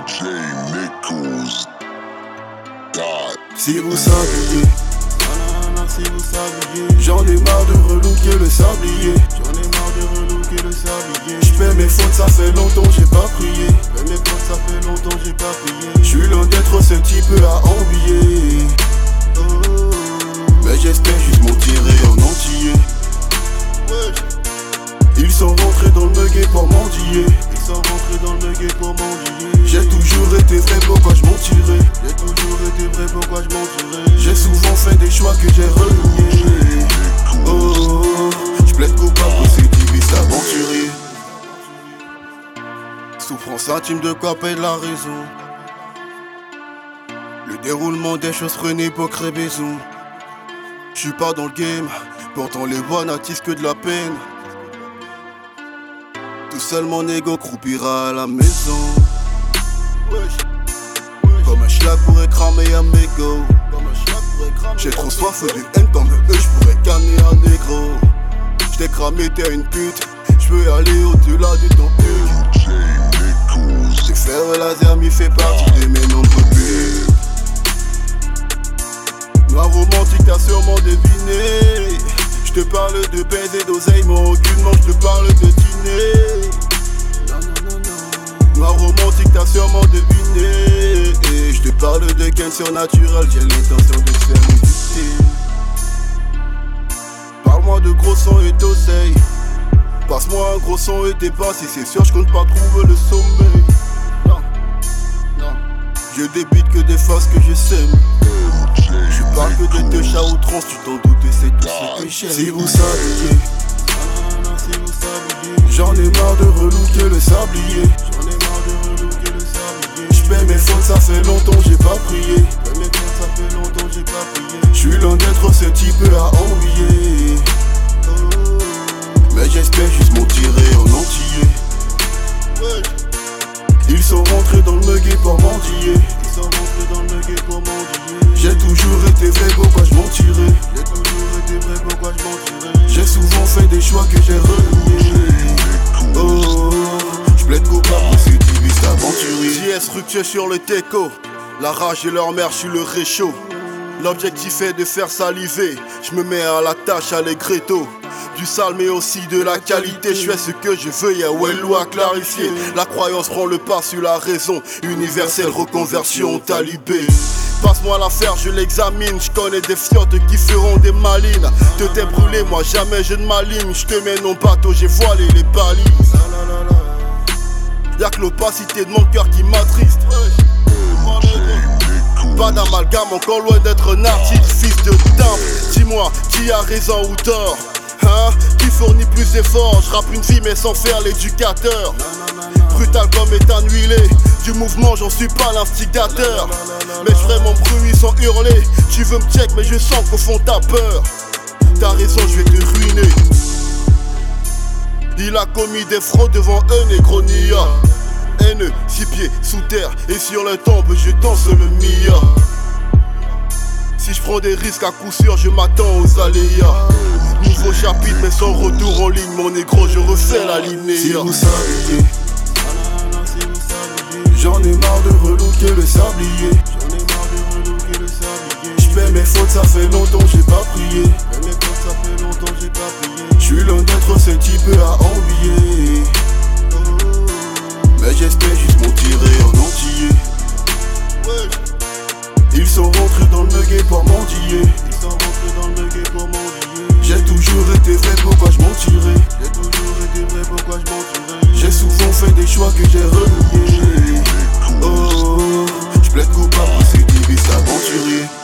DJ Nichols. God. Si vous saviez, si vous saviez, j'en ai marre de relooker le sablier. J'en ai marre de relooker le sablier. J'fais mes fautes, ça fait longtemps j'ai pas prié. J'fais mes fautes, ça fait longtemps j'ai pas prié. J'suis loin d'être ce type à envier. Mais j'espère juste m'en tirer en entier. Ils sont rentrés dans le muguet pour mendier. Ils sont rentrés dans le muguet pour mendier. J'ai toujours été vrai, pourquoi je mentirais J'ai toujours été vrai, pourquoi je mentirais J'ai souvent fait des choix que j'ai reniés. Oh, je plaide coupable pour ces divistes aventuriers. Souffrance intime de quoi paye la raison. Le déroulement des choses frenées pour créer. Je suis pas dans le game, pourtant les voix n'attisent que de la peine. Tout seul mon ego croupira à la maison. Comme un schlag pourrait cramer un mégot. J'ai trop soif de haine comme eux, j'pourrais canner un négro. J't'ai cramé, t'es une pute. J'peux aller au-delà de ton but. J'ai fait laser, m'y fait partie de mes nombreux buts. Noir romantique, t'as sûrement deviné. J'te parle de baiser d'oseille, mais aucunement j'te parle de dîner. T'as sûrement deviné. Et je te parle de gain surnaturel, j'ai l'intention de te faire méditer. Parle-moi de gros son et d'oseille. Passe-moi un gros son et basses, si c'est sûr, je compte pas trouver le sommeil. Non, non. Je débite que des faces que je sème. Je parle que de deux chats outrance, tu t'en doutes, c'est tout ce que j'aime. Si vous saviez, Nanana, si vous saviez, j'en ai marre de relooker le sablier. j'en ai marre de relooker J'paie mes fautes, ça fait longtemps j'ai pas prié. Mais mes potes, ça fait longtemps j'ai pas prié. J'suis loin d'être ce type à envier. Mais j'espère juste m'en tirer en entier. Ils sont rentrés dans le muguet pour mendier. Ils sont rentrés dans le muguet pour mendier. J'ai toujours été vrai, pourquoi je mentirais? J'ai toujours été vrai, pourquoi je mentirais J'ai souvent fait des choix que j'ai reniés. Oh, plaide coupable sur le teco. La rage et leur mère, je suis le réchaud. L'objectif est de faire saliver. Je me mets à la tâche à l'égretto. Du sale mais aussi de la qualité, je fais ce que je veux, y'a ouais loi clarifier. La croyance prend le pas sur la raison, universelle reconversion talibé. Passe-moi l'affaire, je l'examine, je connais des fiottes qui feront des malines. Te t'es brûlé, moi jamais je ne m'aligne, je te mets non bateau, j'ai voilé les balises. Y'a que l'opacité de mon cœur qui m'attriste. Pas d'amalgame, encore loin d'être un artiste, fils de timbre. Dis-moi, qui a raison ou tort? Hein? Qui fournit plus d'efforts? Je rappe une vie mais sans faire l'éducateur. Brutal comme étant huilé. Du mouvement, j'en suis pas l'instigateur. Mais je ferai mon bruit sans hurler. Tu veux me check, mais je sens qu'au fond t'as peur. T'as raison, je vais te ruiner. Il a commis des fraudes devant un négronia. Haineux, six pieds sous terre et sur le tombe, je danse le Mia. Si je prends des risques à coup sûr, je m'attends aux aléas. Nouveau chapitre, mais sans retour en ligne, mon négro, je refais la lignée. Si vous j'en ai marre de relooker le sablier. j'en ai marre de relooker le sablier. J'paie mes fautes, ça fait longtemps j'ai dont j'ai pas payé. J'suis l'un d'entre ces types à envier. Mais j'espère juste m'en tirer en entier. Ils sont rentrés dans le muguet pour mendier. Ils sont rentrés dans le muguet pour mendier. J'ai toujours été vrai, pourquoi je mentirais? J'ai toujours été vrai, pourquoi je J'ai souvent fait des choix que j'ai reniés. Oh, je plaide coupable, c'est des bis.